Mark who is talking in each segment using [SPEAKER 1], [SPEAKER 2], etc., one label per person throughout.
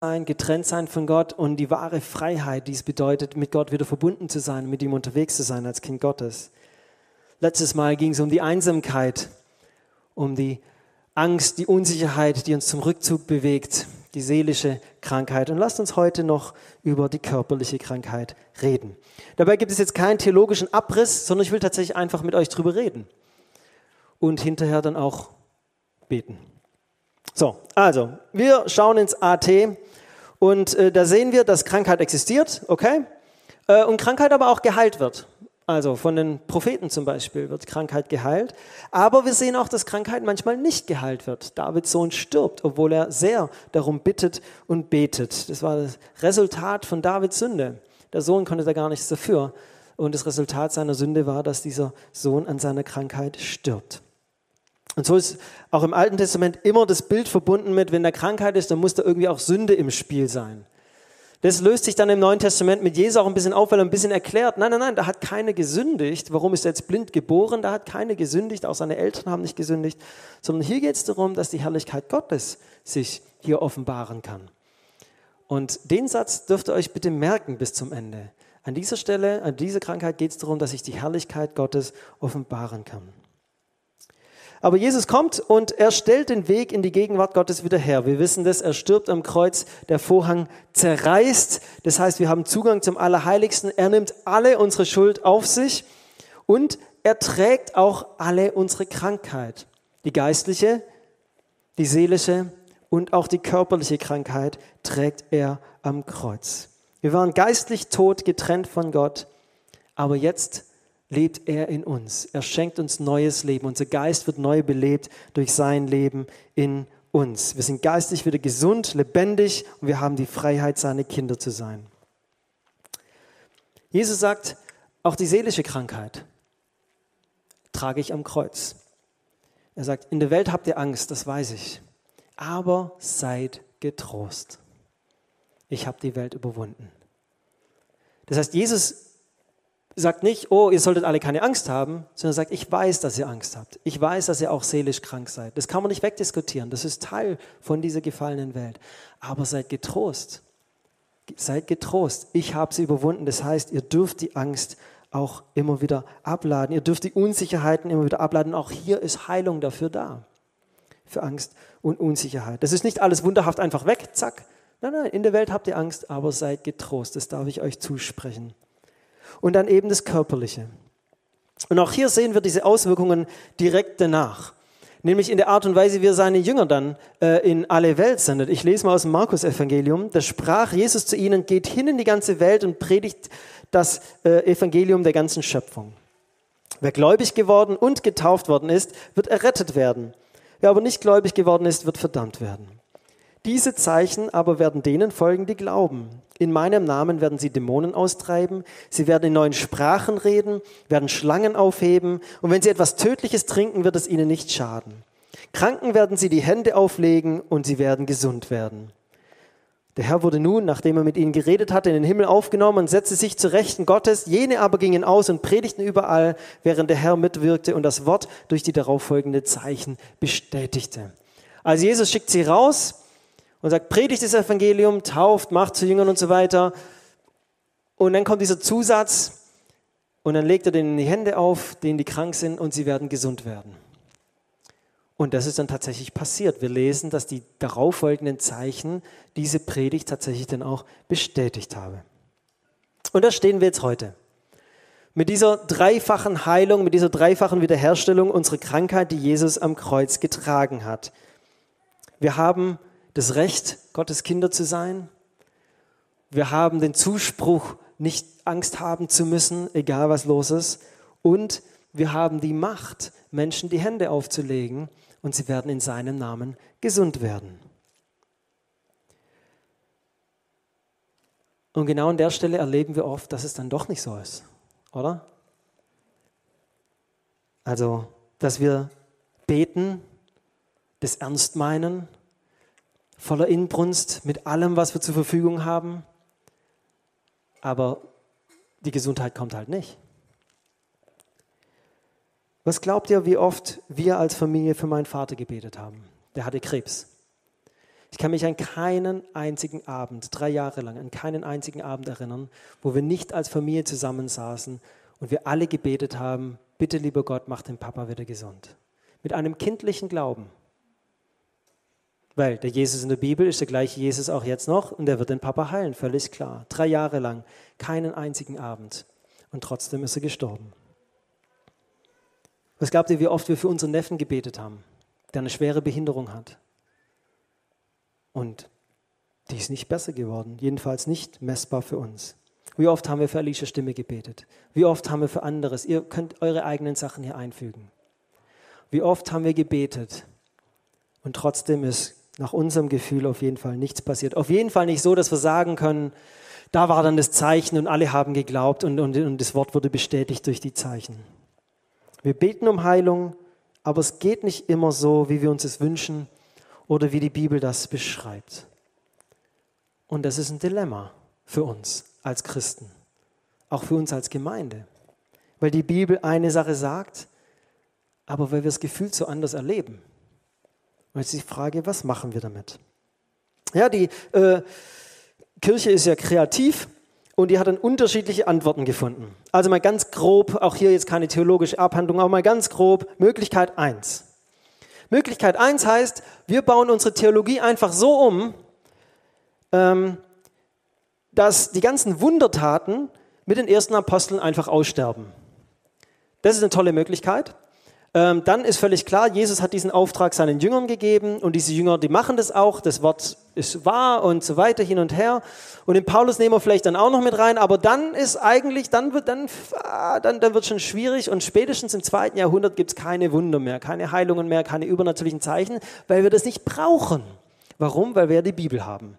[SPEAKER 1] sein, getrennt sein von Gott und die wahre Freiheit, die es bedeutet, mit Gott wieder verbunden zu sein, mit ihm unterwegs zu sein als Kind Gottes. Letztes Mal ging es um die Einsamkeit, um die Angst, die Unsicherheit, die uns zum Rückzug bewegt, die seelische Krankheit. Und lasst uns heute noch über die körperliche Krankheit reden. Dabei gibt es jetzt keinen theologischen Abriss, sondern ich will tatsächlich einfach mit euch drüber reden und hinterher dann auch beten. So, also, wir schauen ins AT und äh, da sehen wir, dass Krankheit existiert, okay? Äh, und Krankheit aber auch geheilt wird. Also von den Propheten zum Beispiel wird Krankheit geheilt. Aber wir sehen auch, dass Krankheit manchmal nicht geheilt wird. Davids Sohn stirbt, obwohl er sehr darum bittet und betet. Das war das Resultat von Davids Sünde. Der Sohn konnte da gar nichts dafür. Und das Resultat seiner Sünde war, dass dieser Sohn an seiner Krankheit stirbt. Und so ist auch im Alten Testament immer das Bild verbunden mit, wenn da Krankheit ist, dann muss da irgendwie auch Sünde im Spiel sein. Das löst sich dann im Neuen Testament mit Jesus auch ein bisschen auf, weil er ein bisschen erklärt, nein, nein, nein, da hat keine gesündigt. Warum ist er jetzt blind geboren? Da hat keine gesündigt, auch seine Eltern haben nicht gesündigt, sondern hier geht es darum, dass die Herrlichkeit Gottes sich hier offenbaren kann. Und den Satz dürft ihr euch bitte merken bis zum Ende. An dieser Stelle, an dieser Krankheit geht es darum, dass sich die Herrlichkeit Gottes offenbaren kann. Aber Jesus kommt und er stellt den Weg in die Gegenwart Gottes wieder her. Wir wissen das, er stirbt am Kreuz, der Vorhang zerreißt. Das heißt, wir haben Zugang zum Allerheiligsten. Er nimmt alle unsere Schuld auf sich und er trägt auch alle unsere Krankheit. Die geistliche, die seelische und auch die körperliche Krankheit trägt er am Kreuz. Wir waren geistlich tot, getrennt von Gott, aber jetzt lebt er in uns. Er schenkt uns neues Leben. Unser Geist wird neu belebt durch sein Leben in uns. Wir sind geistlich wieder gesund, lebendig und wir haben die Freiheit, seine Kinder zu sein. Jesus sagt, auch die seelische Krankheit trage ich am Kreuz. Er sagt, in der Welt habt ihr Angst, das weiß ich, aber seid getrost. Ich habe die Welt überwunden. Das heißt, Jesus sagt nicht, oh, ihr solltet alle keine Angst haben, sondern sagt, ich weiß, dass ihr Angst habt. Ich weiß, dass ihr auch seelisch krank seid. Das kann man nicht wegdiskutieren. Das ist Teil von dieser gefallenen Welt. Aber seid getrost. Seid getrost. Ich habe sie überwunden. Das heißt, ihr dürft die Angst auch immer wieder abladen. Ihr dürft die Unsicherheiten immer wieder abladen. Auch hier ist Heilung dafür da. Für Angst und Unsicherheit. Das ist nicht alles wunderhaft einfach weg, zack. Nein, nein, in der Welt habt ihr Angst, aber seid getrost. Das darf ich euch zusprechen und dann eben das Körperliche. Und auch hier sehen wir diese Auswirkungen direkt danach. Nämlich in der Art und Weise, wie er seine Jünger dann äh, in alle Welt sendet. Ich lese mal aus dem Markus-Evangelium. Da sprach Jesus zu ihnen, geht hin in die ganze Welt und predigt das äh, Evangelium der ganzen Schöpfung. Wer gläubig geworden und getauft worden ist, wird errettet werden. Wer aber nicht gläubig geworden ist, wird verdammt werden. Diese Zeichen aber werden denen folgen, die glauben. In meinem Namen werden sie Dämonen austreiben, sie werden in neuen Sprachen reden, werden Schlangen aufheben, und wenn sie etwas Tödliches trinken, wird es ihnen nicht schaden. Kranken werden sie die Hände auflegen, und sie werden gesund werden. Der Herr wurde nun, nachdem er mit ihnen geredet hatte, in den Himmel aufgenommen und setzte sich zu Rechten Gottes. Jene aber gingen aus und predigten überall, während der Herr mitwirkte und das Wort durch die darauffolgende Zeichen bestätigte. Also Jesus schickt sie raus, und sagt, predigt das Evangelium, tauft, macht zu Jüngern und so weiter. Und dann kommt dieser Zusatz und dann legt er denen die Hände auf, denen die krank sind und sie werden gesund werden. Und das ist dann tatsächlich passiert. Wir lesen, dass die darauffolgenden Zeichen diese Predigt tatsächlich dann auch bestätigt haben. Und da stehen wir jetzt heute. Mit dieser dreifachen Heilung, mit dieser dreifachen Wiederherstellung unserer Krankheit, die Jesus am Kreuz getragen hat. Wir haben das Recht, Gottes Kinder zu sein. Wir haben den Zuspruch, nicht Angst haben zu müssen, egal was los ist. Und wir haben die Macht, Menschen die Hände aufzulegen und sie werden in seinem Namen gesund werden. Und genau an der Stelle erleben wir oft, dass es dann doch nicht so ist, oder? Also, dass wir beten, das ernst meinen, voller Inbrunst mit allem, was wir zur Verfügung haben. Aber die Gesundheit kommt halt nicht. Was glaubt ihr, wie oft wir als Familie für meinen Vater gebetet haben? Der hatte Krebs. Ich kann mich an keinen einzigen Abend, drei Jahre lang, an keinen einzigen Abend erinnern, wo wir nicht als Familie zusammensaßen und wir alle gebetet haben, bitte lieber Gott, mach den Papa wieder gesund. Mit einem kindlichen Glauben. Weil der Jesus in der Bibel ist der gleiche Jesus auch jetzt noch und er wird den Papa heilen, völlig klar. Drei Jahre lang, keinen einzigen Abend. Und trotzdem ist er gestorben. Was glaubt ihr, wie oft wir für unseren Neffen gebetet haben, der eine schwere Behinderung hat? Und die ist nicht besser geworden, jedenfalls nicht messbar für uns. Wie oft haben wir für Alicia Stimme gebetet? Wie oft haben wir für anderes? Ihr könnt eure eigenen Sachen hier einfügen. Wie oft haben wir gebetet und trotzdem ist nach unserem Gefühl auf jeden Fall nichts passiert. Auf jeden Fall nicht so, dass wir sagen können, da war dann das Zeichen und alle haben geglaubt und, und, und das Wort wurde bestätigt durch die Zeichen. Wir beten um Heilung, aber es geht nicht immer so, wie wir uns es wünschen oder wie die Bibel das beschreibt. Und das ist ein Dilemma für uns als Christen, auch für uns als Gemeinde, weil die Bibel eine Sache sagt, aber weil wir das Gefühl so anders erleben. Und jetzt die Frage, was machen wir damit? Ja, die äh, Kirche ist ja kreativ und die hat dann unterschiedliche Antworten gefunden. Also mal ganz grob, auch hier jetzt keine theologische Abhandlung, aber mal ganz grob, Möglichkeit 1. Möglichkeit 1 heißt, wir bauen unsere Theologie einfach so um, ähm, dass die ganzen Wundertaten mit den ersten Aposteln einfach aussterben. Das ist eine tolle Möglichkeit ähm, dann ist völlig klar, Jesus hat diesen Auftrag seinen Jüngern gegeben und diese Jünger, die machen das auch, das Wort ist wahr und so weiter hin und her. Und den Paulus nehmen wir vielleicht dann auch noch mit rein, aber dann ist eigentlich, dann wird dann, ah, dann, dann wird schon schwierig und spätestens im zweiten Jahrhundert gibt es keine Wunder mehr, keine Heilungen mehr, keine übernatürlichen Zeichen, weil wir das nicht brauchen. Warum? Weil wir die Bibel haben.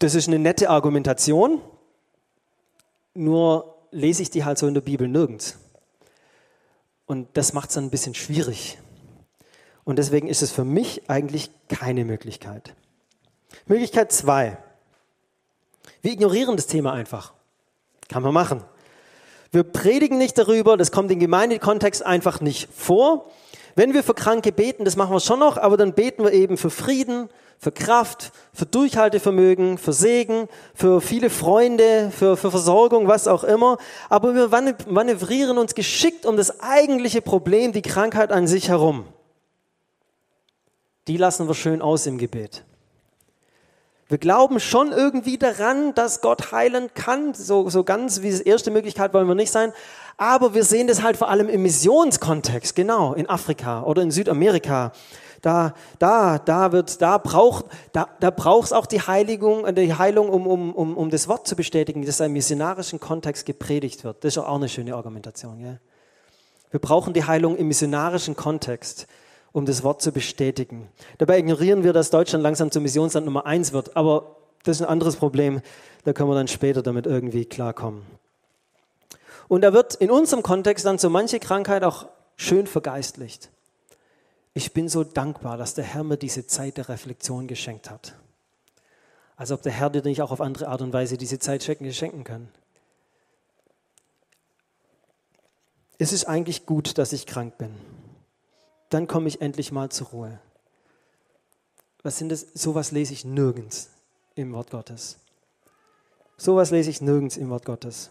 [SPEAKER 1] Das ist eine nette Argumentation, nur lese ich die halt so in der Bibel nirgends. Und das macht es dann ein bisschen schwierig. Und deswegen ist es für mich eigentlich keine Möglichkeit. Möglichkeit zwei. Wir ignorieren das Thema einfach. Kann man machen. Wir predigen nicht darüber, das kommt im Gemeindekontext einfach nicht vor. Wenn wir für Kranke beten, das machen wir schon noch, aber dann beten wir eben für Frieden, für Kraft, für Durchhaltevermögen, für Segen, für viele Freunde, für, für Versorgung, was auch immer. Aber wir manövrieren uns geschickt um das eigentliche Problem, die Krankheit an sich herum. Die lassen wir schön aus im Gebet. Wir glauben schon irgendwie daran, dass Gott heilen kann. So, so ganz wie die erste Möglichkeit wollen wir nicht sein. Aber wir sehen das halt vor allem im Missionskontext, genau, in Afrika oder in Südamerika da, da, da wird, da braucht, da, da braucht es auch die Heiligung, äh, die Heilung, um, um, um, um das Wort zu bestätigen, das im missionarischen Kontext gepredigt wird. Das ist auch eine schöne Argumentation. Gell? Wir brauchen die Heilung im missionarischen Kontext, um das Wort zu bestätigen. Dabei ignorieren wir, dass Deutschland langsam zum Missionsland Nummer eins wird. Aber das ist ein anderes Problem. Da können wir dann später damit irgendwie klarkommen. Und da wird in unserem Kontext dann so manche Krankheit auch schön vergeistlicht. Ich bin so dankbar, dass der Herr mir diese Zeit der Reflexion geschenkt hat. Als ob der Herr dir nicht auch auf andere Art und Weise diese Zeit schenken kann. Es ist eigentlich gut, dass ich krank bin. Dann komme ich endlich mal zur Ruhe. Was sind das? Sowas lese ich nirgends im Wort Gottes. Sowas lese ich nirgends im Wort Gottes.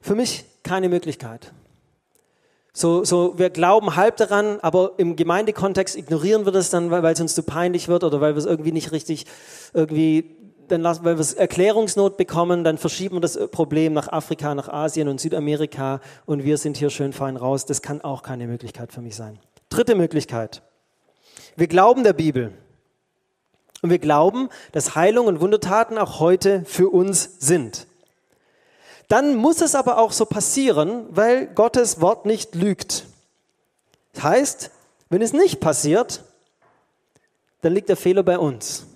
[SPEAKER 1] Für mich keine Möglichkeit. So, so, wir glauben halb daran, aber im Gemeindekontext ignorieren wir das dann, weil, es uns zu peinlich wird oder weil wir es irgendwie nicht richtig, irgendwie, dann lassen, weil wir Erklärungsnot bekommen, dann verschieben wir das Problem nach Afrika, nach Asien und Südamerika und wir sind hier schön fein raus. Das kann auch keine Möglichkeit für mich sein. Dritte Möglichkeit. Wir glauben der Bibel. Und wir glauben, dass Heilung und Wundertaten auch heute für uns sind. Dann muss es aber auch so passieren, weil Gottes Wort nicht lügt. Das heißt, wenn es nicht passiert, dann liegt der Fehler bei uns.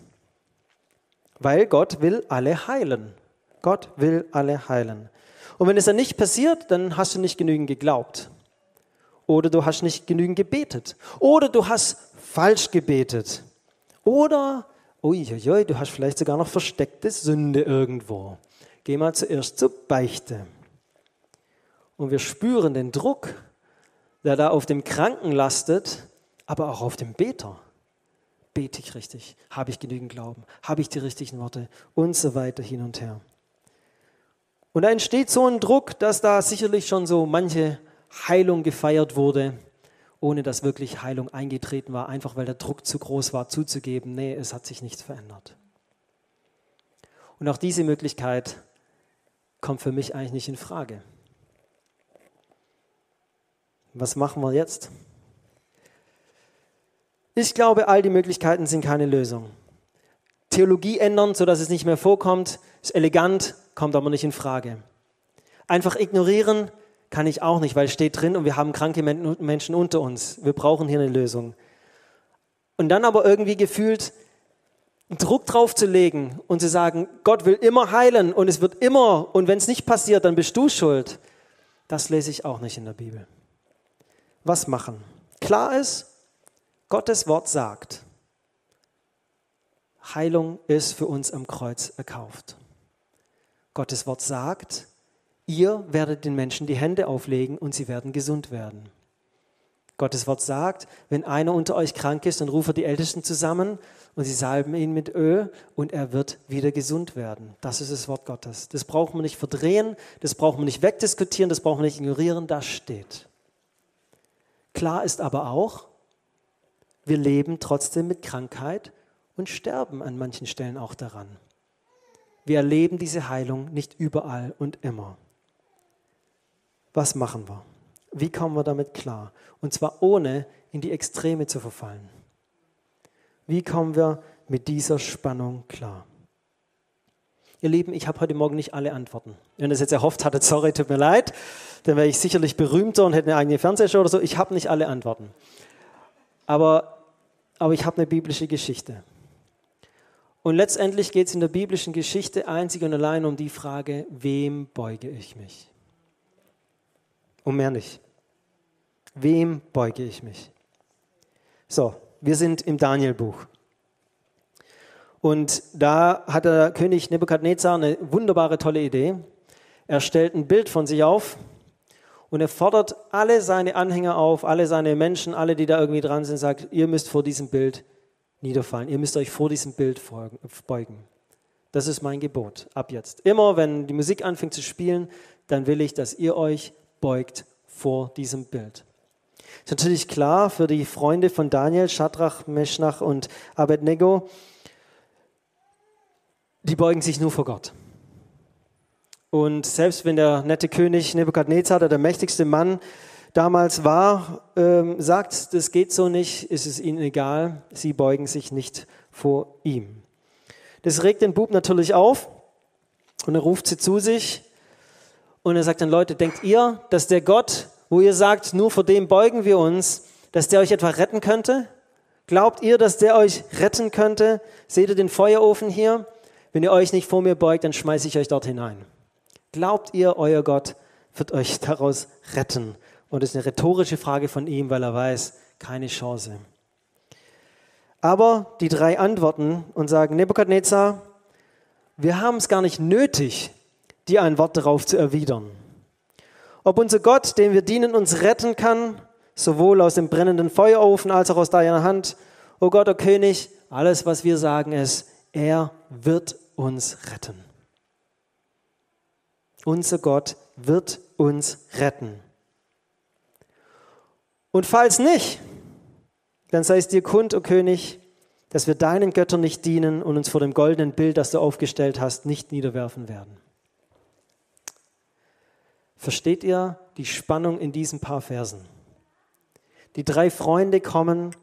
[SPEAKER 1] Weil Gott will alle heilen. Gott will alle heilen. Und wenn es dann nicht passiert, dann hast du nicht genügend geglaubt. Oder du hast nicht genügend gebetet. Oder du hast falsch gebetet. Oder, uiuiui, du hast vielleicht sogar noch versteckte Sünde irgendwo geh mal zuerst zur Beichte. Und wir spüren den Druck, der da auf dem Kranken lastet, aber auch auf den Beter. Bete ich richtig? Habe ich genügend Glauben? Habe ich die richtigen Worte? Und so weiter hin und her. Und da entsteht so ein Druck, dass da sicherlich schon so manche Heilung gefeiert wurde, ohne dass wirklich Heilung eingetreten war, einfach weil der Druck zu groß war, zuzugeben, nee, es hat sich nichts verändert. Und auch diese Möglichkeit kommt für mich eigentlich nicht in Frage. Was machen wir jetzt? Ich glaube, all die Möglichkeiten sind keine Lösung. Theologie ändern, sodass es nicht mehr vorkommt, ist elegant, kommt aber nicht in Frage. Einfach ignorieren kann ich auch nicht, weil es steht drin und wir haben kranke Menschen unter uns. Wir brauchen hier eine Lösung. Und dann aber irgendwie gefühlt Druck drauf zu legen und zu sagen, Gott will immer heilen und es wird immer und wenn es nicht passiert, dann bist du schuld. Das lese ich auch nicht in der Bibel. Was machen? Klar ist, Gottes Wort sagt, Heilung ist für uns am Kreuz erkauft. Gottes Wort sagt, ihr werdet den Menschen die Hände auflegen und sie werden gesund werden. Gottes Wort sagt, wenn einer unter euch krank ist, dann rufe die Ältesten zusammen und sie salben ihn mit Öl und er wird wieder gesund werden. Das ist das Wort Gottes. Das braucht man nicht verdrehen, das braucht man nicht wegdiskutieren, das braucht man nicht ignorieren, das steht. Klar ist aber auch, wir leben trotzdem mit Krankheit und sterben an manchen Stellen auch daran. Wir erleben diese Heilung nicht überall und immer. Was machen wir? Wie kommen wir damit klar? Und zwar ohne in die Extreme zu verfallen. Wie kommen wir mit dieser Spannung klar? Ihr Lieben, ich habe heute Morgen nicht alle Antworten. Wenn ihr das jetzt erhofft hattet, sorry, tut mir leid, dann wäre ich sicherlich berühmter und hätte eine eigene Fernsehshow oder so. Ich habe nicht alle Antworten. Aber, aber ich habe eine biblische Geschichte. Und letztendlich geht es in der biblischen Geschichte einzig und allein um die Frage, wem beuge ich mich? Um mehr nicht. Wem beuge ich mich? So, wir sind im Daniel-Buch. Und da hat der König Nebukadnezar eine wunderbare, tolle Idee. Er stellt ein Bild von sich auf und er fordert alle seine Anhänger auf, alle seine Menschen, alle, die da irgendwie dran sind, sagt, ihr müsst vor diesem Bild niederfallen. Ihr müsst euch vor diesem Bild beugen. Das ist mein Gebot ab jetzt. Immer wenn die Musik anfängt zu spielen, dann will ich, dass ihr euch beugt vor diesem Bild. Ist natürlich klar für die Freunde von Daniel, Shadrach, Meschnach und Abednego, die beugen sich nur vor Gott. Und selbst wenn der nette König Nebukadnezar, der mächtigste Mann, damals war, ähm, sagt, das geht so nicht, ist es ihnen egal, sie beugen sich nicht vor ihm. Das regt den Bub natürlich auf und er ruft sie zu sich und er sagt dann, Leute, denkt ihr, dass der Gott, wo ihr sagt, nur vor dem beugen wir uns, dass der euch etwa retten könnte? Glaubt ihr, dass der euch retten könnte? Seht ihr den Feuerofen hier? Wenn ihr euch nicht vor mir beugt, dann schmeiße ich euch dort hinein. Glaubt ihr, euer Gott wird euch daraus retten? Und das ist eine rhetorische Frage von ihm, weil er weiß, keine Chance. Aber die drei antworten und sagen, Nebukadnezar, wir haben es gar nicht nötig, dir ein Wort darauf zu erwidern. Ob unser Gott, dem wir dienen, uns retten kann, sowohl aus dem brennenden Feuerofen als auch aus deiner Hand. O Gott, o König, alles, was wir sagen, ist, er wird uns retten. Unser Gott wird uns retten. Und falls nicht, dann sei es dir kund, o oh König, dass wir deinen Göttern nicht dienen und uns vor dem goldenen Bild, das du aufgestellt hast, nicht niederwerfen werden. Versteht ihr die Spannung in diesen paar Versen? Die drei Freunde kommen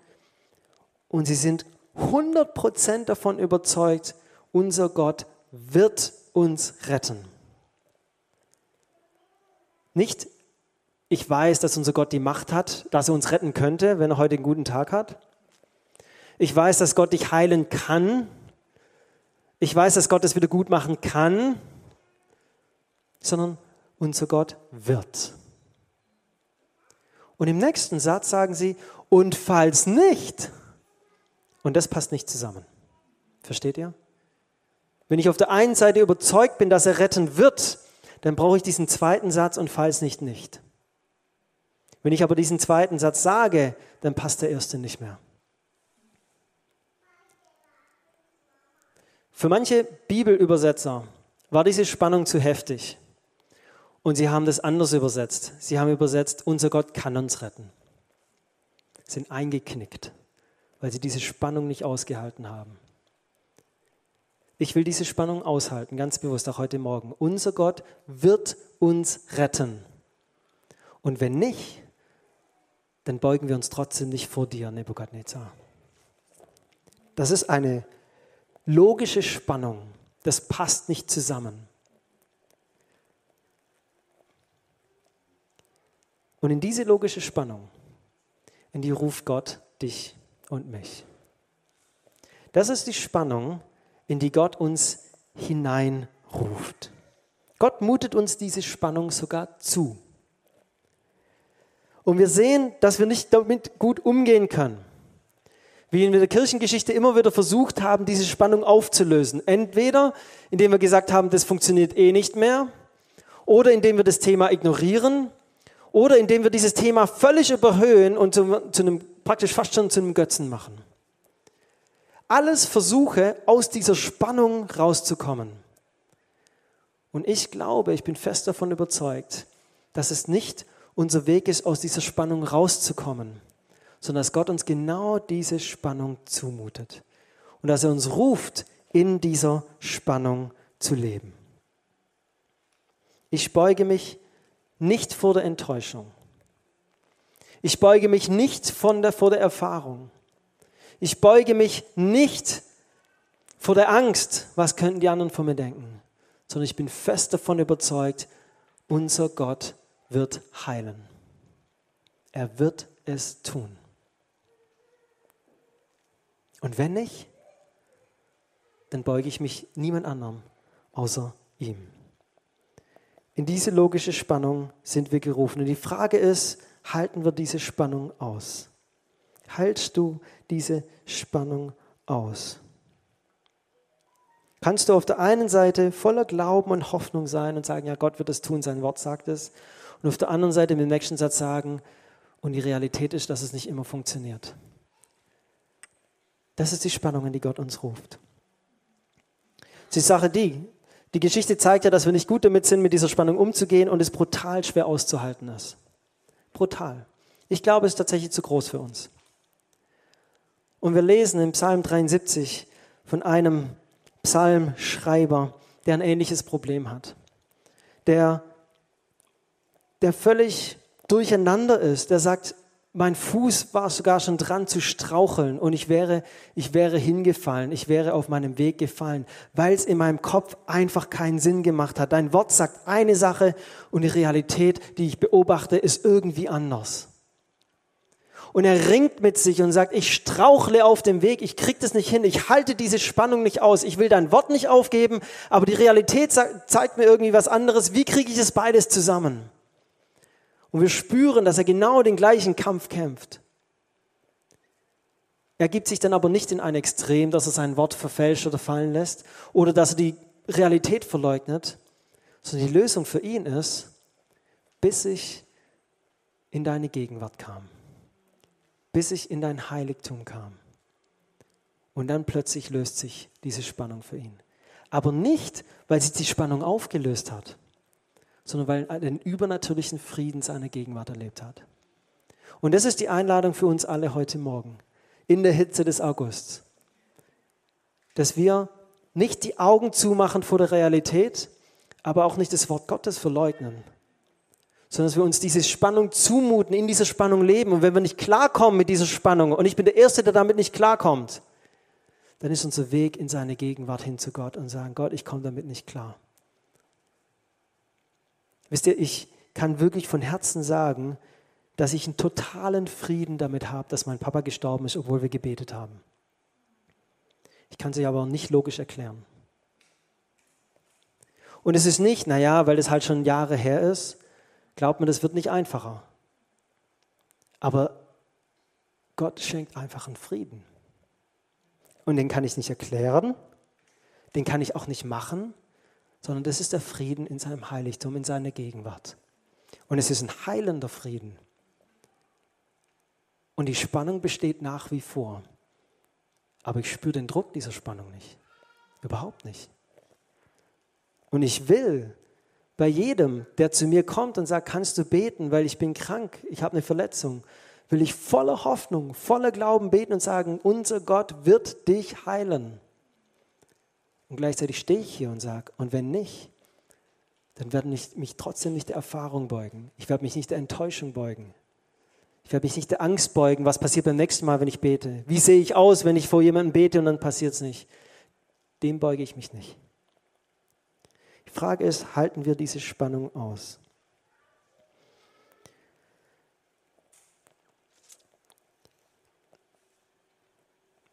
[SPEAKER 1] und sie sind 100% davon überzeugt, unser Gott wird uns retten. Nicht ich weiß, dass unser Gott die Macht hat, dass er uns retten könnte, wenn er heute einen guten Tag hat. Ich weiß, dass Gott dich heilen kann. Ich weiß, dass Gott es wieder gut machen kann, sondern unser Gott wird. Und im nächsten Satz sagen sie, und falls nicht, und das passt nicht zusammen. Versteht ihr? Wenn ich auf der einen Seite überzeugt bin, dass er retten wird, dann brauche ich diesen zweiten Satz und falls nicht nicht. Wenn ich aber diesen zweiten Satz sage, dann passt der erste nicht mehr. Für manche Bibelübersetzer war diese Spannung zu heftig. Und sie haben das anders übersetzt. Sie haben übersetzt, unser Gott kann uns retten. Sind eingeknickt, weil sie diese Spannung nicht ausgehalten haben. Ich will diese Spannung aushalten, ganz bewusst, auch heute Morgen. Unser Gott wird uns retten. Und wenn nicht, dann beugen wir uns trotzdem nicht vor dir, Nebukadnezar. Das ist eine logische Spannung. Das passt nicht zusammen. Und in diese logische Spannung, in die ruft Gott dich und mich. Das ist die Spannung, in die Gott uns hineinruft. Gott mutet uns diese Spannung sogar zu. Und wir sehen, dass wir nicht damit gut umgehen können. Wie wir in der Kirchengeschichte immer wieder versucht haben, diese Spannung aufzulösen. Entweder indem wir gesagt haben, das funktioniert eh nicht mehr, oder indem wir das Thema ignorieren, oder indem wir dieses Thema völlig überhöhen und zu, zu einem, praktisch fast schon zu einem Götzen machen. Alles Versuche, aus dieser Spannung rauszukommen. Und ich glaube, ich bin fest davon überzeugt, dass es nicht unser Weg ist, aus dieser Spannung rauszukommen, sondern dass Gott uns genau diese Spannung zumutet und dass er uns ruft, in dieser Spannung zu leben. Ich beuge mich nicht vor der Enttäuschung. Ich beuge mich nicht von der, vor der Erfahrung. Ich beuge mich nicht vor der Angst, was könnten die anderen von mir denken, sondern ich bin fest davon überzeugt, unser Gott wird heilen. Er wird es tun. Und wenn nicht, dann beuge ich mich niemand anderem außer ihm. In diese logische Spannung sind wir gerufen. Und die Frage ist, halten wir diese Spannung aus? Haltst du diese Spannung aus? Kannst du auf der einen Seite voller Glauben und Hoffnung sein und sagen, ja, Gott wird es tun, sein Wort sagt es und auf der anderen Seite mit dem nächsten Satz sagen, und die Realität ist, dass es nicht immer funktioniert. Das ist die Spannung, in die Gott uns ruft. Die Sache die, die Geschichte zeigt ja, dass wir nicht gut damit sind, mit dieser Spannung umzugehen und es brutal schwer auszuhalten ist. Brutal. Ich glaube, es ist tatsächlich zu groß für uns. Und wir lesen im Psalm 73 von einem Psalmschreiber, der ein ähnliches Problem hat. Der der völlig durcheinander ist, der sagt, mein Fuß war sogar schon dran zu straucheln und ich wäre, ich wäre hingefallen, ich wäre auf meinem Weg gefallen, weil es in meinem Kopf einfach keinen Sinn gemacht hat. Dein Wort sagt eine Sache und die Realität, die ich beobachte, ist irgendwie anders. Und er ringt mit sich und sagt, ich strauchle auf dem Weg, ich krieg das nicht hin, ich halte diese Spannung nicht aus, ich will dein Wort nicht aufgeben, aber die Realität zeigt mir irgendwie was anderes. Wie kriege ich es beides zusammen? Und wir spüren, dass er genau den gleichen Kampf kämpft. Er gibt sich dann aber nicht in ein Extrem, dass er sein Wort verfälscht oder fallen lässt oder dass er die Realität verleugnet, sondern die Lösung für ihn ist, bis ich in deine Gegenwart kam, bis ich in dein Heiligtum kam. Und dann plötzlich löst sich diese Spannung für ihn. Aber nicht, weil sich die Spannung aufgelöst hat, sondern weil er den übernatürlichen Frieden seiner Gegenwart erlebt hat. Und das ist die Einladung für uns alle heute Morgen, in der Hitze des Augusts, dass wir nicht die Augen zumachen vor der Realität, aber auch nicht das Wort Gottes verleugnen, sondern dass wir uns diese Spannung zumuten, in dieser Spannung leben. Und wenn wir nicht klarkommen mit dieser Spannung, und ich bin der Erste, der damit nicht klarkommt, dann ist unser Weg in seine Gegenwart hin zu Gott und sagen, Gott, ich komme damit nicht klar. Wisst ihr, ich kann wirklich von Herzen sagen, dass ich einen totalen Frieden damit habe, dass mein Papa gestorben ist, obwohl wir gebetet haben. Ich kann sie aber nicht logisch erklären. Und es ist nicht, naja, weil das halt schon Jahre her ist, glaubt mir, das wird nicht einfacher. Aber Gott schenkt einfach einen Frieden. Und den kann ich nicht erklären, den kann ich auch nicht machen, sondern das ist der Frieden in seinem Heiligtum, in seiner Gegenwart. Und es ist ein heilender Frieden. Und die Spannung besteht nach wie vor. Aber ich spüre den Druck dieser Spannung nicht. Überhaupt nicht. Und ich will bei jedem, der zu mir kommt und sagt, kannst du beten, weil ich bin krank, ich habe eine Verletzung, will ich voller Hoffnung, voller Glauben beten und sagen, unser Gott wird dich heilen. Und gleichzeitig stehe ich hier und sage, und wenn nicht, dann werde ich mich trotzdem nicht der Erfahrung beugen. Ich werde mich nicht der Enttäuschung beugen. Ich werde mich nicht der Angst beugen, was passiert beim nächsten Mal, wenn ich bete. Wie sehe ich aus, wenn ich vor jemandem bete und dann passiert es nicht. Dem beuge ich mich nicht. Die Frage ist, halten wir diese Spannung aus?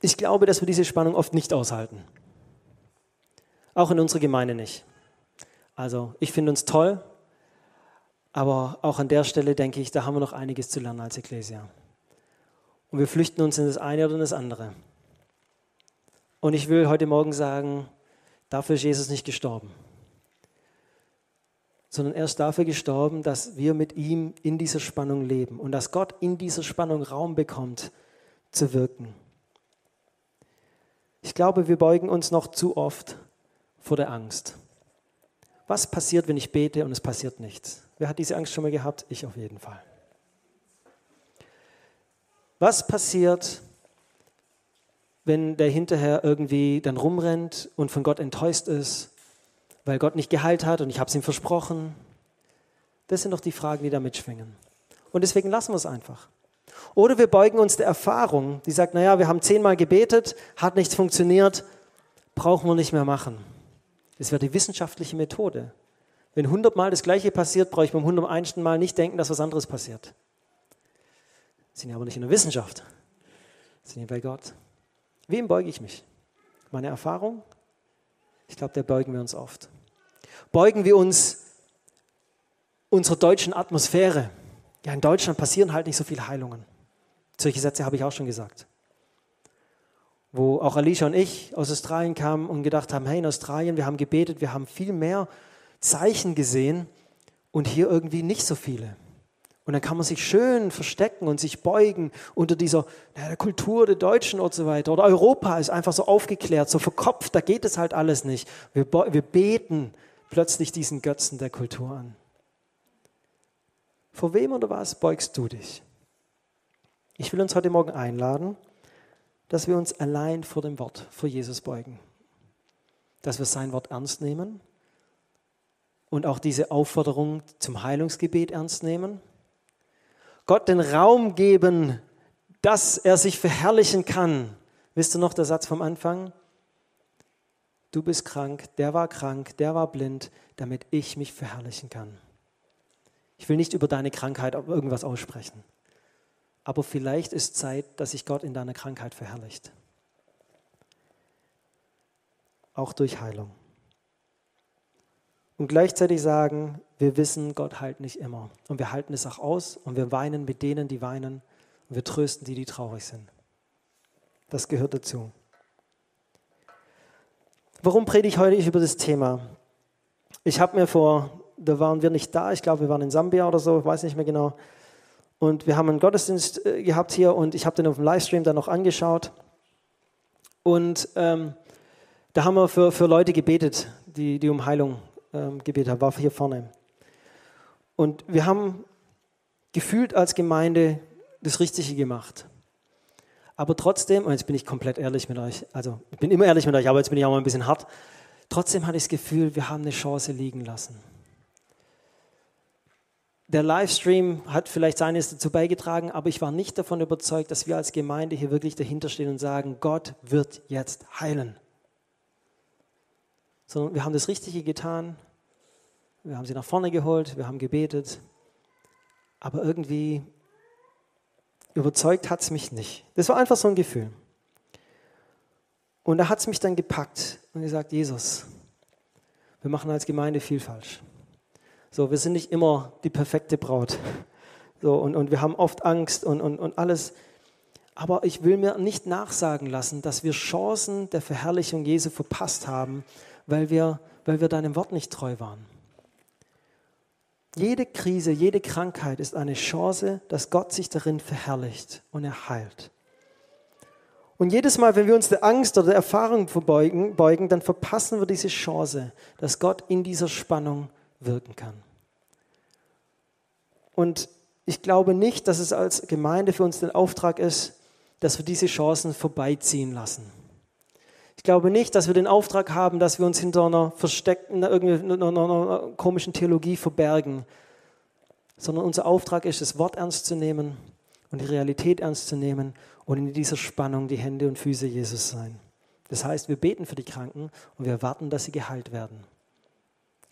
[SPEAKER 1] Ich glaube, dass wir diese Spannung oft nicht aushalten. Auch in unserer Gemeinde nicht. Also ich finde uns toll, aber auch an der Stelle denke ich, da haben wir noch einiges zu lernen als Ekklesia. Und wir flüchten uns in das eine oder in das andere. Und ich will heute Morgen sagen, dafür ist Jesus nicht gestorben, sondern er ist dafür gestorben, dass wir mit ihm in dieser Spannung leben und dass Gott in dieser Spannung Raum bekommt zu wirken. Ich glaube, wir beugen uns noch zu oft vor der Angst. Was passiert, wenn ich bete und es passiert nichts? Wer hat diese Angst schon mal gehabt? Ich auf jeden Fall. Was passiert, wenn der hinterher irgendwie dann rumrennt und von Gott enttäuscht ist, weil Gott nicht geheilt hat und ich habe es ihm versprochen? Das sind doch die Fragen, die da mitschwingen. Und deswegen lassen wir es einfach. Oder wir beugen uns der Erfahrung, die sagt, naja, wir haben zehnmal gebetet, hat nichts funktioniert, brauchen wir nicht mehr machen. Das wäre die wissenschaftliche Methode. Wenn hundertmal das Gleiche passiert, brauche ich beim hunderteinsten Mal nicht denken, dass was anderes passiert. Sind ja aber nicht in der Wissenschaft. Sind ja bei Gott. Wem beuge ich mich? Meine Erfahrung? Ich glaube, der beugen wir uns oft. Beugen wir uns unserer deutschen Atmosphäre. Ja, in Deutschland passieren halt nicht so viele Heilungen. Solche Sätze habe ich auch schon gesagt wo auch Alicia und ich aus Australien kamen und gedacht haben, hey, in Australien, wir haben gebetet, wir haben viel mehr Zeichen gesehen und hier irgendwie nicht so viele. Und dann kann man sich schön verstecken und sich beugen unter dieser na, der Kultur der Deutschen und so weiter. Oder Europa ist einfach so aufgeklärt, so verkopft, da geht es halt alles nicht. Wir, wir beten plötzlich diesen Götzen der Kultur an. Vor wem oder was beugst du dich? Ich will uns heute Morgen einladen, dass wir uns allein vor dem Wort, vor Jesus beugen. Dass wir sein Wort ernst nehmen und auch diese Aufforderung zum Heilungsgebet ernst nehmen. Gott den Raum geben, dass er sich verherrlichen kann. Wisst ihr noch der Satz vom Anfang? Du bist krank, der war krank, der war blind, damit ich mich verherrlichen kann. Ich will nicht über deine Krankheit irgendwas aussprechen aber vielleicht ist Zeit, dass sich Gott in deiner Krankheit verherrlicht. Auch durch Heilung. Und gleichzeitig sagen, wir wissen, Gott heilt nicht immer. Und wir halten es auch aus und wir weinen mit denen, die weinen und wir trösten die, die traurig sind. Das gehört dazu. Warum predige ich heute über das Thema? Ich habe mir vor, da waren wir nicht da, ich glaube, wir waren in Sambia oder so, ich weiß nicht mehr genau, und wir haben einen Gottesdienst äh, gehabt hier und ich habe den auf dem Livestream dann noch angeschaut. Und ähm, da haben wir für, für Leute gebetet, die, die um Heilung ähm, gebetet haben, war hier vorne. Und wir haben gefühlt als Gemeinde das Richtige gemacht. Aber trotzdem, und jetzt bin ich komplett ehrlich mit euch, also ich bin immer ehrlich mit euch, aber jetzt bin ich auch mal ein bisschen hart. Trotzdem hatte ich das Gefühl, wir haben eine Chance liegen lassen der Livestream hat vielleicht seines dazu beigetragen, aber ich war nicht davon überzeugt, dass wir als Gemeinde hier wirklich dahinter stehen und sagen, Gott wird jetzt heilen. Sondern wir haben das Richtige getan, wir haben sie nach vorne geholt, wir haben gebetet, aber irgendwie überzeugt hat es mich nicht. Das war einfach so ein Gefühl. Und da hat es mich dann gepackt und gesagt, Jesus, wir machen als Gemeinde viel falsch. So, wir sind nicht immer die perfekte Braut. So, und, und wir haben oft Angst und, und, und alles. Aber ich will mir nicht nachsagen lassen, dass wir Chancen der Verherrlichung Jesu verpasst haben, weil wir, weil wir deinem Wort nicht treu waren. Jede Krise, jede Krankheit ist eine Chance, dass Gott sich darin verherrlicht und er heilt. Und jedes Mal, wenn wir uns der Angst oder der Erfahrung verbeugen, beugen, dann verpassen wir diese Chance, dass Gott in dieser Spannung wirken kann. Und ich glaube nicht, dass es als Gemeinde für uns der Auftrag ist, dass wir diese Chancen vorbeiziehen lassen. Ich glaube nicht, dass wir den Auftrag haben, dass wir uns hinter einer versteckten, einer, einer komischen Theologie verbergen, sondern unser Auftrag ist, das Wort ernst zu nehmen und die Realität ernst zu nehmen und in dieser Spannung die Hände und Füße Jesus sein. Das heißt, wir beten für die Kranken und wir warten, dass sie geheilt werden.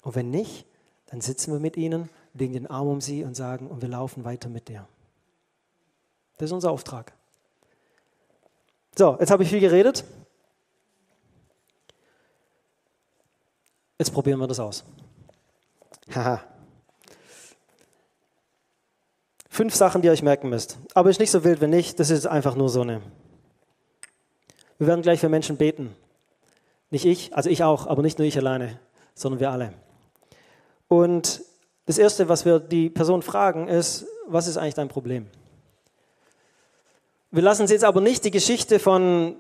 [SPEAKER 1] Und wenn nicht, dann sitzen wir mit ihnen, legen den Arm um sie und sagen, und wir laufen weiter mit dir. Das ist unser Auftrag. So, jetzt habe ich viel geredet. Jetzt probieren wir das aus. Haha. Fünf Sachen, die ihr euch merken müsst. Aber ist nicht so wild, wenn nicht. Das ist einfach nur so eine. Wir werden gleich für Menschen beten. Nicht ich, also ich auch, aber nicht nur ich alleine, sondern wir alle. Und das Erste, was wir die Person fragen, ist, was ist eigentlich dein Problem? Wir lassen sie jetzt aber nicht die Geschichte von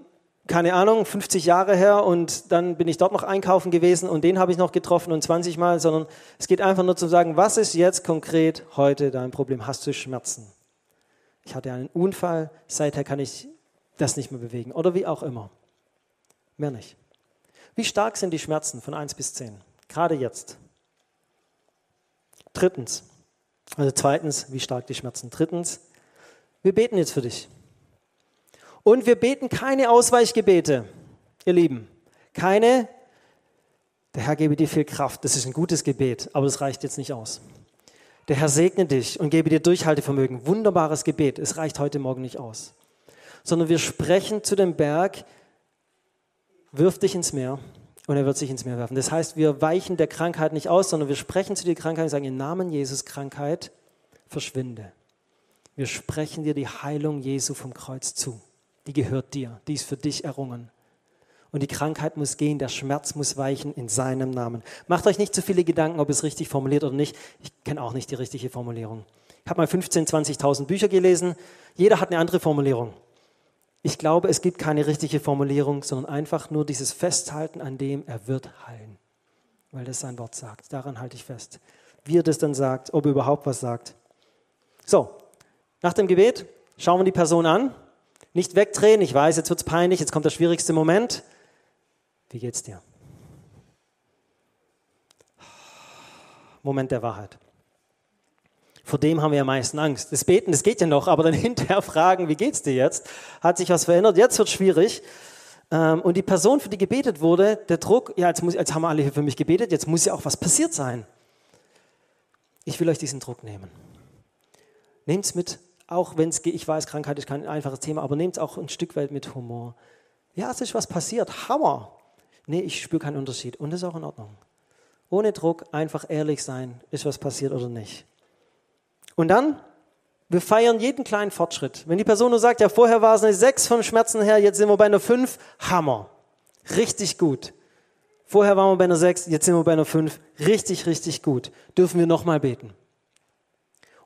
[SPEAKER 1] keine Ahnung, 50 Jahre her und dann bin ich dort noch einkaufen gewesen und den habe ich noch getroffen und 20 Mal, sondern es geht einfach nur zu sagen, was ist jetzt konkret heute dein Problem? Hast du Schmerzen? Ich hatte einen Unfall, seither kann ich das nicht mehr bewegen oder wie auch immer. Mehr nicht. Wie stark sind die Schmerzen von 1 bis 10? Gerade jetzt. Drittens, also zweitens, wie stark die Schmerzen. Drittens, wir beten jetzt für dich. Und wir beten keine Ausweichgebete, ihr Lieben. Keine, der Herr gebe dir viel Kraft. Das ist ein gutes Gebet, aber das reicht jetzt nicht aus. Der Herr segne dich und gebe dir Durchhaltevermögen. Wunderbares Gebet. Es reicht heute Morgen nicht aus. Sondern wir sprechen zu dem Berg, wirf dich ins Meer und er wird sich ins Meer werfen. Das heißt, wir weichen der Krankheit nicht aus, sondern wir sprechen zu der Krankheit und sagen, im Namen Jesus Krankheit, verschwinde. Wir sprechen dir die Heilung Jesu vom Kreuz zu die gehört dir, die ist für dich errungen. Und die Krankheit muss gehen, der Schmerz muss weichen in seinem Namen. Macht euch nicht zu viele Gedanken, ob es richtig formuliert oder nicht. Ich kenne auch nicht die richtige Formulierung. Ich habe mal 15.000, 20.000 Bücher gelesen. Jeder hat eine andere Formulierung. Ich glaube, es gibt keine richtige Formulierung, sondern einfach nur dieses Festhalten an dem, er wird heilen. Weil das sein Wort sagt. Daran halte ich fest. Wie er das dann sagt, ob er überhaupt was sagt. So, nach dem Gebet schauen wir die Person an nicht wegdrehen, ich weiß, jetzt wird es peinlich, jetzt kommt der schwierigste Moment. Wie geht's dir? Moment der Wahrheit. Vor dem haben wir am meisten Angst. Das Beten, das geht ja noch, aber dann hinterher fragen, wie geht's dir jetzt? Hat sich was verändert? Jetzt wird schwierig. Ähm, und die Person, für die gebetet wurde, der Druck, ja, jetzt, muss, jetzt haben alle hier für mich gebetet, jetzt muss ja auch was passiert sein. Ich will euch diesen Druck nehmen. Nehmt es mit auch wenn es, ich weiß, Krankheit ist kein einfaches Thema, aber nehmt es auch ein Stück weit mit Humor. Ja, es ist was passiert, Hammer. Nee, ich spüre keinen Unterschied und das ist auch in Ordnung. Ohne Druck, einfach ehrlich sein, ist was passiert oder nicht. Und dann, wir feiern jeden kleinen Fortschritt. Wenn die Person nur sagt, ja, vorher war es eine 6 vom Schmerzen her, jetzt sind wir bei einer 5, Hammer. Richtig gut. Vorher waren wir bei einer 6, jetzt sind wir bei einer 5, richtig, richtig gut. Dürfen wir nochmal beten.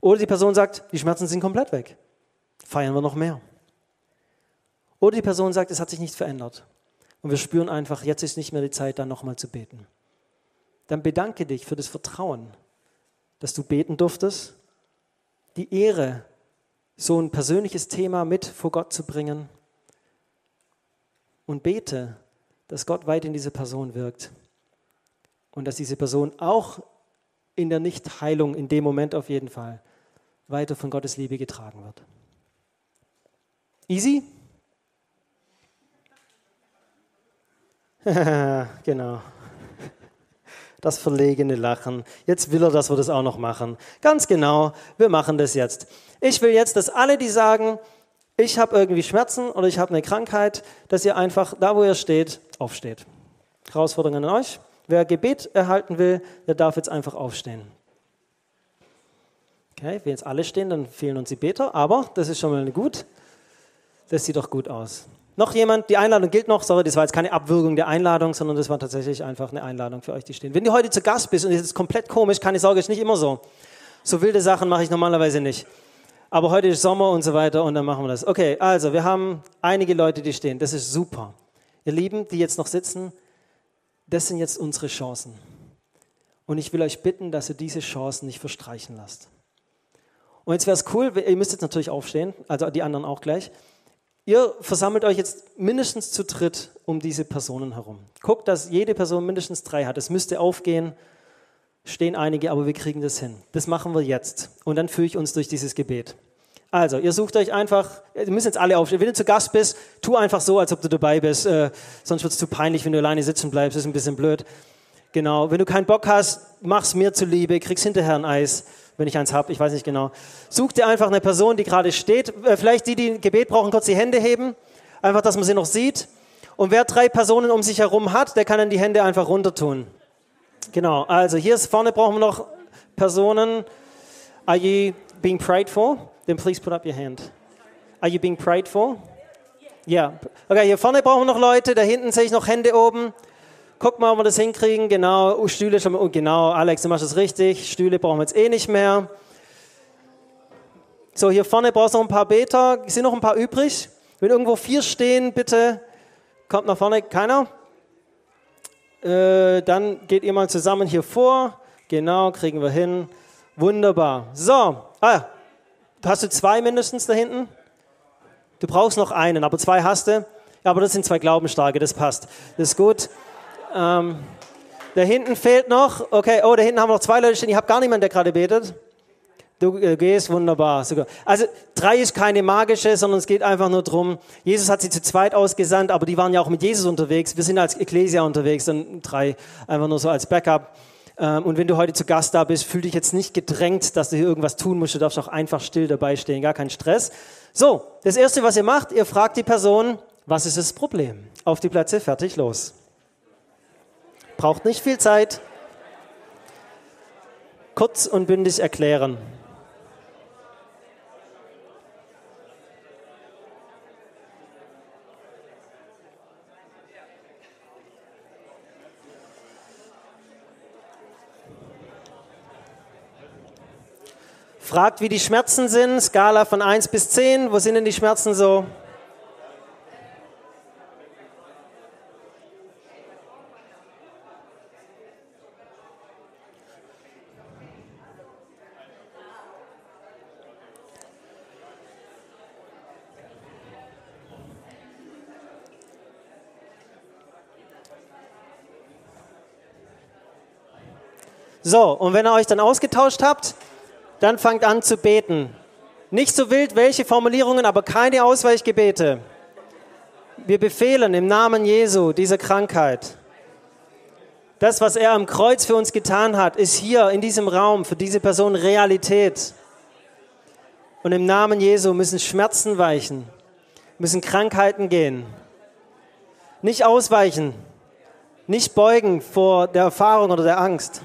[SPEAKER 1] Oder die Person sagt, die Schmerzen sind komplett weg. Feiern wir noch mehr. Oder die Person sagt, es hat sich nichts verändert. Und wir spüren einfach, jetzt ist nicht mehr die Zeit, dann nochmal zu beten. Dann bedanke dich für das Vertrauen, dass du beten durftest, die Ehre, so ein persönliches Thema mit vor Gott zu bringen und bete, dass Gott weit in diese Person wirkt und dass diese Person auch in der Nichtheilung, in dem Moment auf jeden Fall, weiter von Gottes Liebe getragen wird. Easy? genau. Das verlegene Lachen. Jetzt will er, dass wir das auch noch machen. Ganz genau, wir machen das jetzt. Ich will jetzt, dass alle, die sagen, ich habe irgendwie Schmerzen oder ich habe eine Krankheit, dass ihr einfach da, wo ihr steht, aufsteht. Herausforderung an euch. Wer Gebet erhalten will, der darf jetzt einfach aufstehen. Okay, wenn jetzt alle stehen, dann fehlen uns die Beter, aber das ist schon mal gut. Das sieht doch gut aus. Noch jemand? Die Einladung gilt noch. Sorry, das war jetzt keine Abwürgung der Einladung, sondern das war tatsächlich einfach eine Einladung für euch, die stehen. Wenn du heute zu Gast bist und es ist komplett komisch, keine Sorge, ist nicht immer so. So wilde Sachen mache ich normalerweise nicht. Aber heute ist Sommer und so weiter und dann machen wir das. Okay, also wir haben einige Leute, die stehen. Das ist super. Ihr Lieben, die jetzt noch sitzen, das sind jetzt unsere Chancen. Und ich will euch bitten, dass ihr diese Chancen nicht verstreichen lasst. Und jetzt wäre es cool, ihr müsst jetzt natürlich aufstehen, also die anderen auch gleich. Ihr versammelt euch jetzt mindestens zu dritt um diese Personen herum. Guckt, dass jede Person mindestens drei hat. Es müsste aufgehen, stehen einige, aber wir kriegen das hin. Das machen wir jetzt. Und dann führe ich uns durch dieses Gebet. Also, ihr sucht euch einfach, ihr müsst jetzt alle aufstehen. Wenn du zu Gast bist, tu einfach so, als ob du dabei bist. Äh, sonst wird es zu peinlich, wenn du alleine sitzen bleibst. Das ist ein bisschen blöd. Genau. Wenn du keinen Bock hast, mach's mir zuliebe, kriegst hinterher ein Eis wenn ich eins habe, ich weiß nicht genau. Such dir einfach eine Person, die gerade steht. Äh, vielleicht die, die Gebet brauchen, kurz die Hände heben. Einfach, dass man sie noch sieht. Und wer drei Personen um sich herum hat, der kann dann die Hände einfach runter tun. Genau, also hier vorne brauchen wir noch Personen. Are you being prayed for? Then please put up your hand. Are you being for? Ja. Yeah. Okay, hier vorne brauchen wir noch Leute. Da hinten sehe ich noch Hände oben. Guck mal, ob wir das hinkriegen. Genau, oh, Stühle schon. Oh, genau, Alex, du machst es richtig. Stühle brauchen wir jetzt eh nicht mehr. So, hier vorne brauchst du noch ein paar Beter. Sind noch ein paar übrig? Wenn irgendwo vier stehen, bitte kommt nach vorne. Keiner? Äh, dann geht ihr mal zusammen hier vor. Genau, kriegen wir hin. Wunderbar. So, ah, hast du zwei mindestens da hinten? Du brauchst noch einen, aber zwei hast du. Ja, aber das sind zwei Glaubensstarke, das passt. Das ist gut. Ähm, da hinten fehlt noch, okay, oh, da hinten haben wir noch zwei Leute stehen. Ich habe gar niemanden, der gerade betet. Du äh, gehst wunderbar. Sogar. Also drei ist keine magische, sondern es geht einfach nur darum, Jesus hat sie zu zweit ausgesandt, aber die waren ja auch mit Jesus unterwegs. Wir sind als Ekklesia unterwegs, dann drei einfach nur so als Backup. Ähm, und wenn du heute zu Gast da bist, fühl dich jetzt nicht gedrängt, dass du hier irgendwas tun musst. Du darfst auch einfach still dabei stehen, gar kein Stress. So, das Erste, was ihr macht, ihr fragt die Person, was ist das Problem? Auf die Plätze, fertig, los. Braucht nicht viel Zeit. Kurz und bündig erklären. Fragt, wie die Schmerzen sind, Skala von 1 bis 10. Wo sind denn die Schmerzen so? So, und wenn ihr euch dann ausgetauscht habt, dann fangt an zu beten. Nicht so wild, welche Formulierungen, aber keine Ausweichgebete. Wir befehlen im Namen Jesu diese Krankheit. Das, was er am Kreuz für uns getan hat, ist hier in diesem Raum für diese Person Realität. Und im Namen Jesu müssen Schmerzen weichen, müssen Krankheiten gehen. Nicht ausweichen, nicht beugen vor der Erfahrung oder der Angst.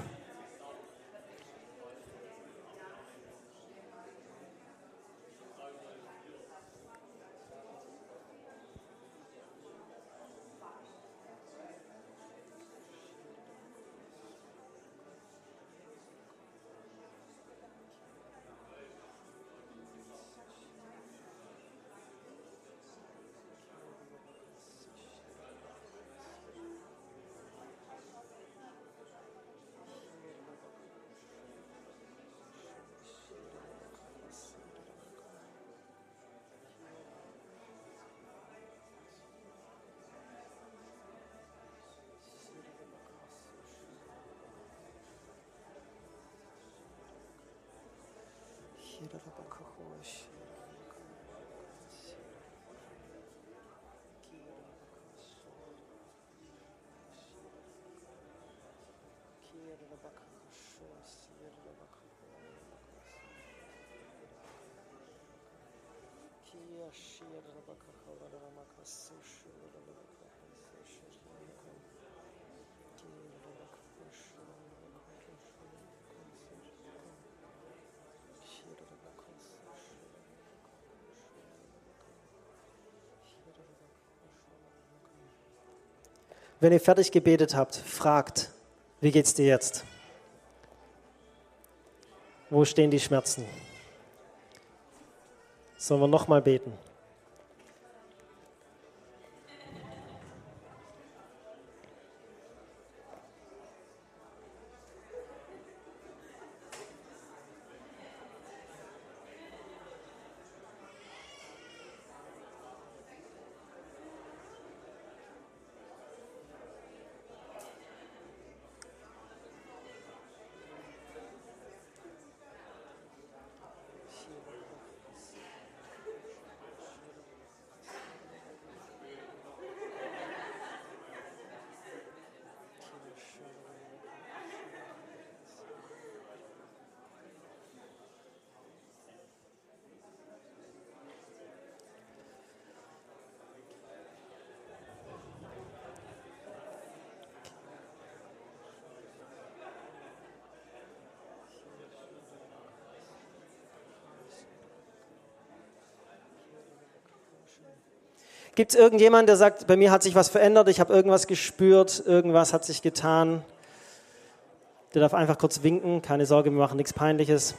[SPEAKER 1] Wenn ihr fertig gebetet habt, fragt, wie geht's dir jetzt? Wo stehen die Schmerzen? Sollen wir nochmal beten? Gibt es irgendjemanden, der sagt, bei mir hat sich was verändert, ich habe irgendwas gespürt, irgendwas hat sich getan? Der darf einfach kurz winken, keine Sorge, wir machen nichts Peinliches.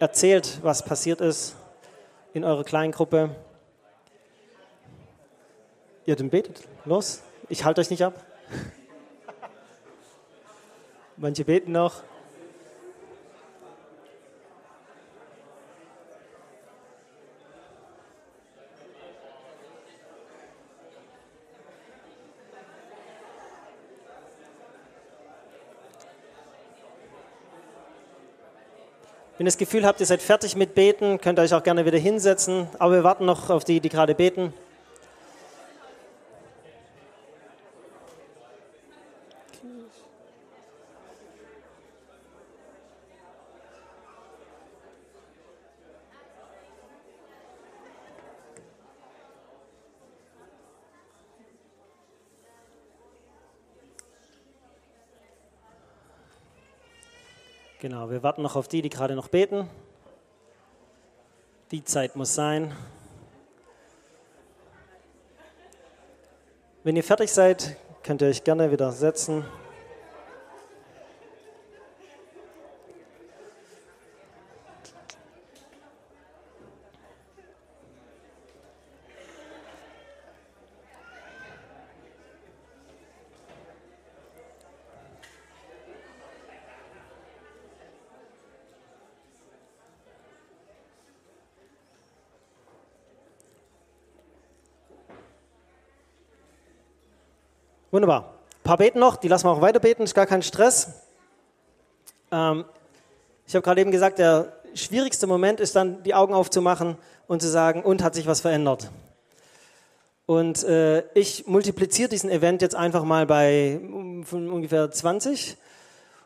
[SPEAKER 1] Erzählt, was passiert ist in eurer Kleingruppe. Ihr dann betet. Los, ich halte euch nicht ab. Manche beten noch. Wenn ihr das Gefühl habt, ihr seid fertig mit Beten, könnt ihr euch auch gerne wieder hinsetzen. Aber wir warten noch auf die, die gerade beten. Genau, wir warten noch auf die, die gerade noch beten. Die Zeit muss sein. Wenn ihr fertig seid, könnt ihr euch gerne wieder setzen. Wunderbar. Ein paar beten noch, die lassen wir auch weiter beten, ist gar kein Stress. Ähm, ich habe gerade eben gesagt, der schwierigste Moment ist dann, die Augen aufzumachen und zu sagen, und hat sich was verändert. Und äh, ich multipliziere diesen Event jetzt einfach mal bei ungefähr 20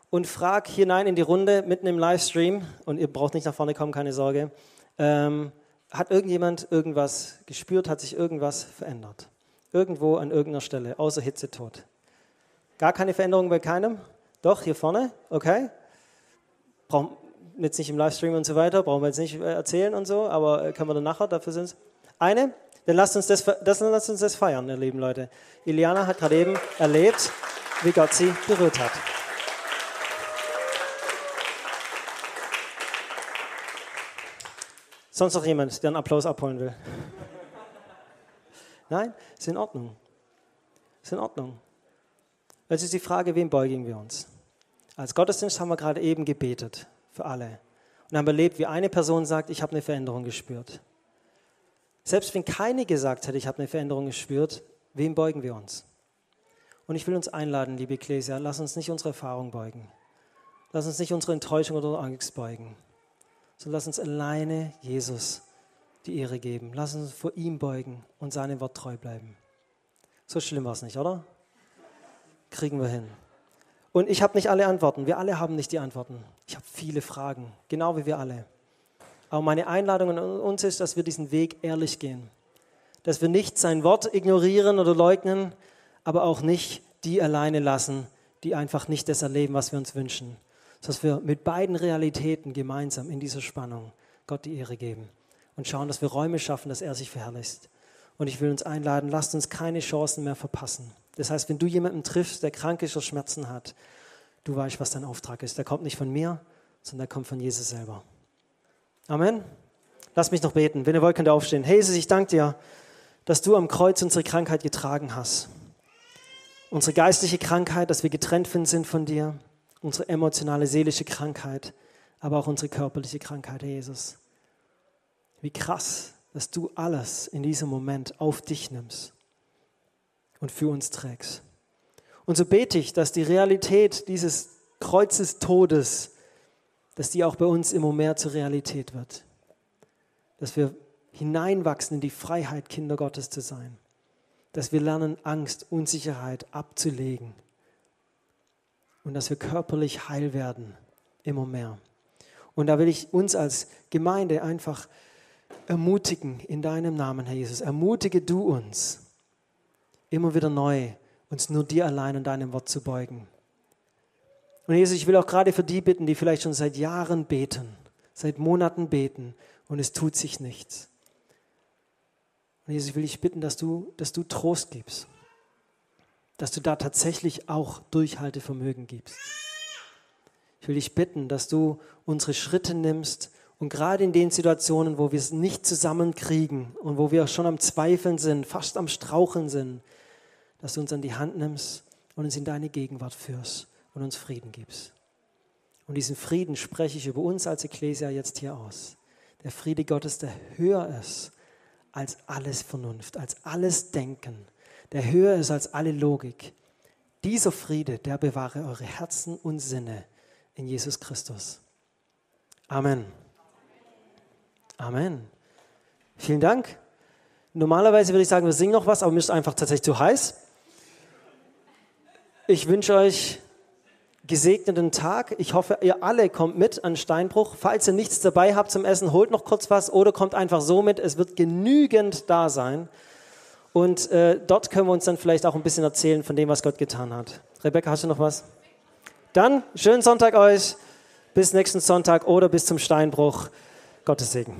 [SPEAKER 1] und frage hinein in die Runde mitten im Livestream, und ihr braucht nicht nach vorne kommen, keine Sorge, ähm, hat irgendjemand irgendwas gespürt, hat sich irgendwas verändert? Irgendwo an irgendeiner Stelle, außer Hitzetod. Gar keine Veränderung bei keinem? Doch, hier vorne? Okay. Brauchen jetzt nicht im Livestream und so weiter, brauchen wir jetzt nicht äh, erzählen und so, aber äh, können wir dann nachher, dafür sind es. Eine? Dann lasst uns das, das, lasst uns das feiern, ihr lieben Leute. Iliana hat gerade eben erlebt, wie Gott sie berührt hat. Sonst noch jemand, der einen Applaus abholen will? Nein, ist in Ordnung. Ist in Ordnung. Jetzt ist die Frage, wem beugen wir uns? Als Gottesdienst haben wir gerade eben gebetet für alle und haben erlebt, wie eine Person sagt, ich habe eine Veränderung gespürt. Selbst wenn keine gesagt hätte, ich habe eine Veränderung gespürt, wem beugen wir uns? Und ich will uns einladen, liebe Ecclesia, lass uns nicht unsere Erfahrung beugen. Lass uns nicht unsere Enttäuschung oder Angst beugen, sondern lass uns alleine Jesus die Ehre geben. Lass uns vor ihm beugen und seinem Wort treu bleiben. So schlimm war es nicht, oder? Kriegen wir hin. Und ich habe nicht alle Antworten. Wir alle haben nicht die Antworten. Ich habe viele Fragen, genau wie wir alle. Aber meine Einladung an uns ist, dass wir diesen Weg ehrlich gehen. Dass wir nicht sein Wort ignorieren oder leugnen, aber auch nicht die alleine lassen, die einfach nicht das erleben, was wir uns wünschen. Dass wir mit beiden Realitäten gemeinsam in dieser Spannung Gott die Ehre geben und schauen, dass wir Räume schaffen, dass er sich verherrlicht. Und ich will uns einladen, lasst uns keine Chancen mehr verpassen. Das heißt, wenn du jemanden triffst, der krank ist oder Schmerzen hat, du weißt, was dein Auftrag ist. Der kommt nicht von mir, sondern der kommt von Jesus selber. Amen. Lass mich noch beten. Wenn ihr wollt, könnt ihr aufstehen. Hey Jesus, ich danke dir, dass du am Kreuz unsere Krankheit getragen hast. Unsere geistliche Krankheit, dass wir getrennt sind von dir. Unsere emotionale, seelische Krankheit, aber auch unsere körperliche Krankheit, Herr Jesus. Wie krass, dass du alles in diesem Moment auf dich nimmst und für uns trägst. Und so bete ich, dass die Realität dieses Kreuzes Todes, dass die auch bei uns immer mehr zur Realität wird. Dass wir hineinwachsen in die Freiheit, Kinder Gottes zu sein. Dass wir lernen, Angst, Unsicherheit abzulegen. Und dass wir körperlich heil werden, immer mehr. Und da will ich uns als Gemeinde einfach ermutigen in deinem Namen, Herr Jesus. Ermutige du uns, immer wieder neu uns nur dir allein und deinem Wort zu beugen. Und Jesus, ich will auch gerade für die bitten, die vielleicht schon seit Jahren beten, seit Monaten beten und es tut sich nichts. Und Jesus, ich will dich bitten, dass du, dass du Trost gibst, dass du da tatsächlich auch Durchhaltevermögen gibst. Ich will dich bitten, dass du unsere Schritte nimmst und gerade in den Situationen, wo wir es nicht zusammenkriegen und wo wir schon am Zweifeln sind, fast am Straucheln sind, dass du uns an die Hand nimmst und uns in deine Gegenwart führst und uns Frieden gibst. Und diesen Frieden spreche ich über uns als Ekklesia jetzt hier aus. Der Friede Gottes, der höher ist als alles Vernunft, als alles Denken, der höher ist als alle Logik. Dieser Friede, der bewahre eure Herzen und Sinne in Jesus Christus. Amen. Amen. Vielen Dank. Normalerweise würde ich sagen, wir singen noch was, aber mir ist einfach tatsächlich zu heiß. Ich wünsche euch gesegneten Tag. Ich hoffe, ihr alle kommt mit an Steinbruch. Falls ihr nichts dabei habt zum Essen, holt noch kurz was oder kommt einfach so mit. Es wird genügend da sein. Und äh, dort können wir uns dann vielleicht auch ein bisschen erzählen von dem, was Gott getan hat. Rebecca, hast du noch was? Dann schönen Sonntag euch. Bis nächsten Sonntag oder bis zum Steinbruch. Gottes Segen.